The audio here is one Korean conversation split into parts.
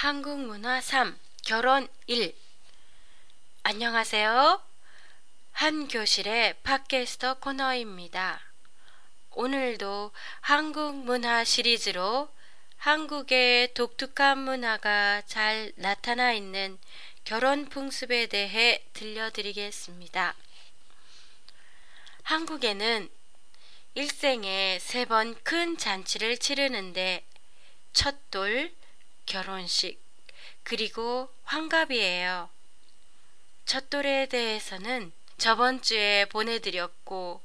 한국 문화 3 결혼 1 안녕하세요. 한 교실의 팟캐스터 코너입니다. 오늘도 한국 문화 시리즈로 한국의 독특한 문화가 잘 나타나 있는 결혼 풍습에 대해 들려드리겠습니다. 한국에는 일생에 세 번 큰 잔치를 치르는데 첫 돌, 결혼식, 그리고 환갑이에요. 첫돌에 대해서는 저번 주에 보내드렸고,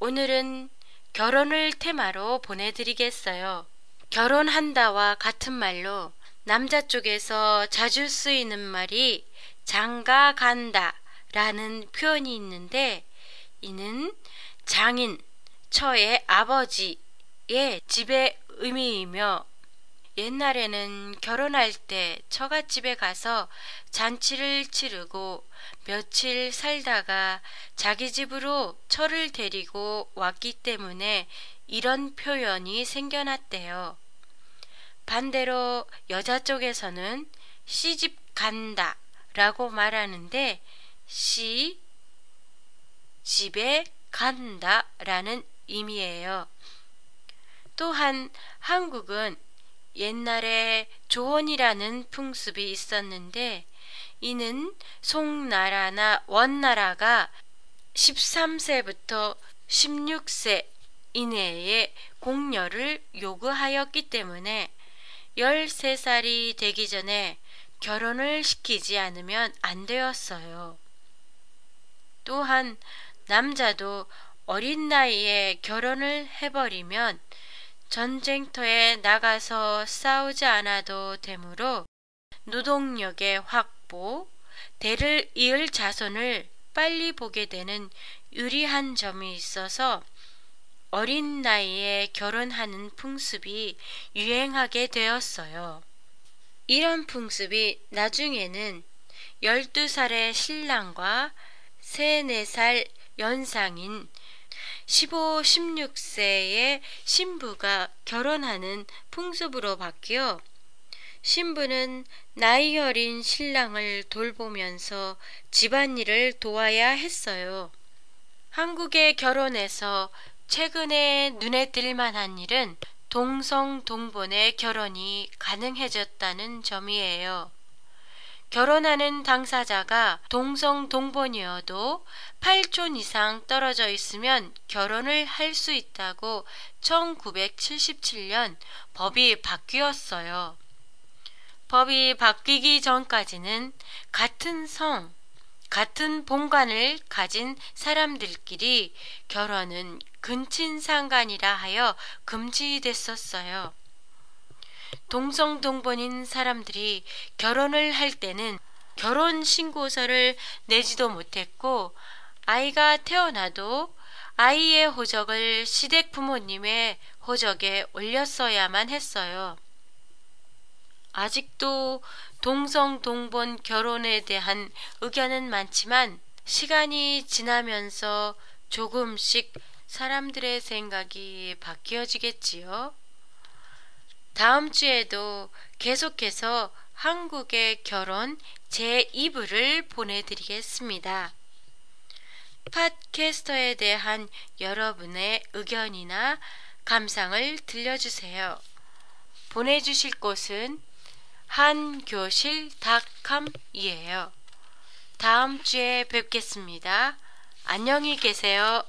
오늘은 결혼을 테마로 보내드리겠어요. 결혼한다와 같은 말로 남자 쪽에서 자주 쓰이는 말이 장가 간다 라는 표현이 있는데, 이는 장인, 처의 아버지의 집의 의미이며 옛날에는 결혼할 때 처갓집에 가서 잔치를 치르고 며칠 살다가 자기 집으로 처를 데리고 왔기 때문에 이런 표현이 생겨났대요. 반대로 여자 쪽에서는 시집 간다 라고 말하는데 시 집에 간다 라는 의미예요. 또한 한국은 옛날에 조원이라는 풍습이 있었는데 이는 송나라나 원나라가 13세부터 16세 이내에 공녀를 요구하였기 때문에 13살이 되기 전에 결혼을 시키지 않으면 안 되었어요. 또한 남자도 어린 나이에 결혼을 해버리면 전쟁터에 나가서 싸우지 않아도 되므로 노동력의 확보, 대를 이을 자손을 빨리 보게 되는 유리한 점이 있어서 어린 나이에 결혼하는 풍습이 유행하게 되었어요. 이런 풍습이 나중에는 12살의 신랑과 3, 4살 연상인 15, 16세의 신부가 결혼하는 풍습으로 바뀌어 신부는 나이 어린 신랑을 돌보면서 집안일을 도와야 했어요. 한국의 결혼에서 최근에 눈에 띌 만한 일은 동성 동본의 결혼이 가능해졌다는 점이에요. 결혼하는 당사자가 동성 동본이어도 8촌 이상 떨어져 있으면 결혼을 할 수 있다고 1977년 법이 바뀌었어요. 법이 바뀌기 전까지는 같은 성, 같은 본관을 가진 사람들끼리 결혼은 근친상간이라 하여 금지됐었어요. 동성 동본인 사람들이 결혼을 할 때는 결혼 신고서를 내지도 못했고 아이가 태어나도 아이의 호적을 시댁 부모님의 호적에 올렸어야만 했어요. 아직도 동성 동본 결혼에 대한 의견은 많지만 시간이 지나면서 조금씩 사람들의 생각이 바뀌어지겠지요. 다음 주에도 계속해서 한국의 결혼 제2부를 보내드리겠습니다. 팟캐스터에 대한 여러분의 의견이나 감상을 들려주세요. 보내주실 곳은 한교실닷컴이에요. 다음 주에 뵙겠습니다. 안녕히 계세요.